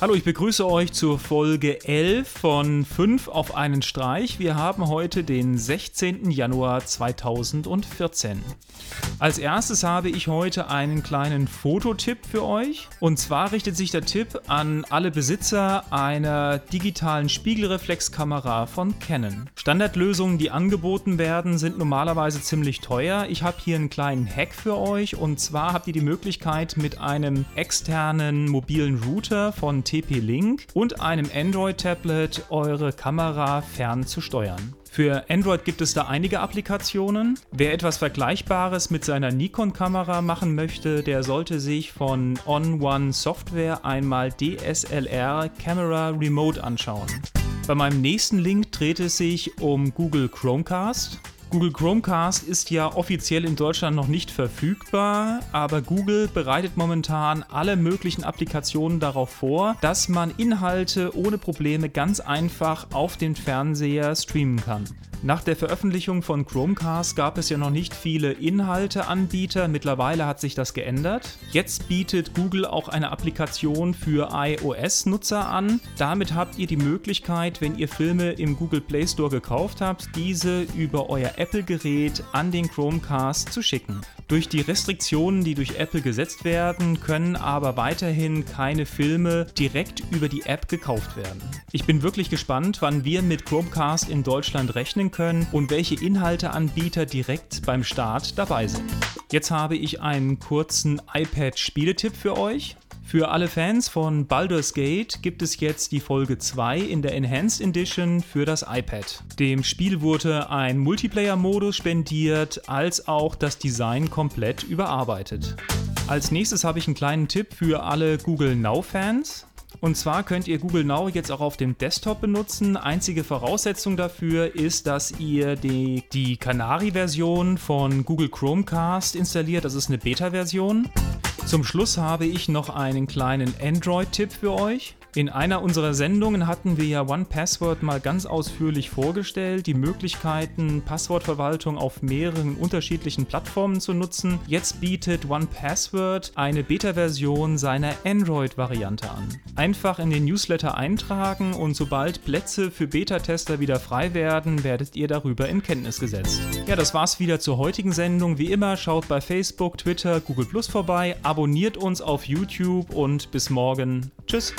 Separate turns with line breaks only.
Hallo, ich begrüße euch zur Folge 11 von 5 auf einen Streich. Wir haben heute den 16. Januar 2014. Als erstes habe ich heute einen kleinen Fototipp für euch. Und zwar richtet sich der Tipp an alle Besitzer einer digitalen Spiegelreflexkamera von Canon. Standardlösungen, die angeboten werden, sind normalerweise ziemlich teuer. Ich habe hier einen kleinen Hack für euch und zwar habt ihr die Möglichkeit mit einem externen mobilen Router von TP-Link und einem Android-Tablet eure Kamera fern zu steuern. Für Android gibt es da einige Applikationen. Wer etwas Vergleichbares mit seiner Nikon-Kamera machen möchte, der sollte sich von On One Software einmal DSLR Camera Remote anschauen. Bei meinem nächsten Link dreht es sich um Google Chromecast. Google Chromecast ist ja offiziell in Deutschland noch nicht verfügbar, aber Google bereitet momentan alle möglichen Applikationen darauf vor, dass man Inhalte ohne Probleme ganz einfach auf den Fernseher streamen kann. Nach der Veröffentlichung von Chromecast gab es ja noch nicht viele Inhalteanbieter, mittlerweile hat sich das geändert. Jetzt bietet Google auch eine Applikation für iOS-Nutzer an. Damit habt ihr die Möglichkeit, wenn ihr Filme im Google Play Store gekauft habt, diese über euer Apple-Gerät an den Chromecast zu schicken. Durch die Restriktionen, die durch Apple gesetzt werden, können aber weiterhin keine Filme direkt über die App gekauft werden. Ich bin wirklich gespannt, wann wir mit Chromecast in Deutschland rechnen können und welche Inhalteanbieter direkt beim Start dabei sind. Jetzt habe ich einen kurzen iPad-Spieletipp für euch. Für alle Fans von Baldur's Gate gibt es jetzt die Folge 2 in der Enhanced Edition für das iPad. Dem Spiel wurde ein Multiplayer-Modus spendiert, als auch das Design komplett überarbeitet. Als nächstes habe ich einen kleinen Tipp für alle Google Now-Fans. Und zwar könnt ihr Google Now jetzt auch auf dem Desktop benutzen. Einzige Voraussetzung dafür ist, dass ihr die, die Canary-Version von Google Chromecast installiert. Das ist eine Beta-Version. Zum Schluss habe ich noch einen kleinen Android-Tipp für euch. In einer unserer Sendungen hatten wir ja OnePassword mal ganz ausführlich vorgestellt, die Möglichkeiten, Passwortverwaltung auf mehreren unterschiedlichen Plattformen zu nutzen. Jetzt bietet OnePassword eine Beta-Version seiner Android-Variante an. Einfach in den Newsletter eintragen und sobald Plätze für Beta-Tester wieder frei werden, werdet ihr darüber in Kenntnis gesetzt. Ja, das war's wieder zur heutigen Sendung. Wie immer, schaut bei Facebook, Twitter, Google Plus vorbei, abonniert uns auf YouTube und bis morgen. Tschüss.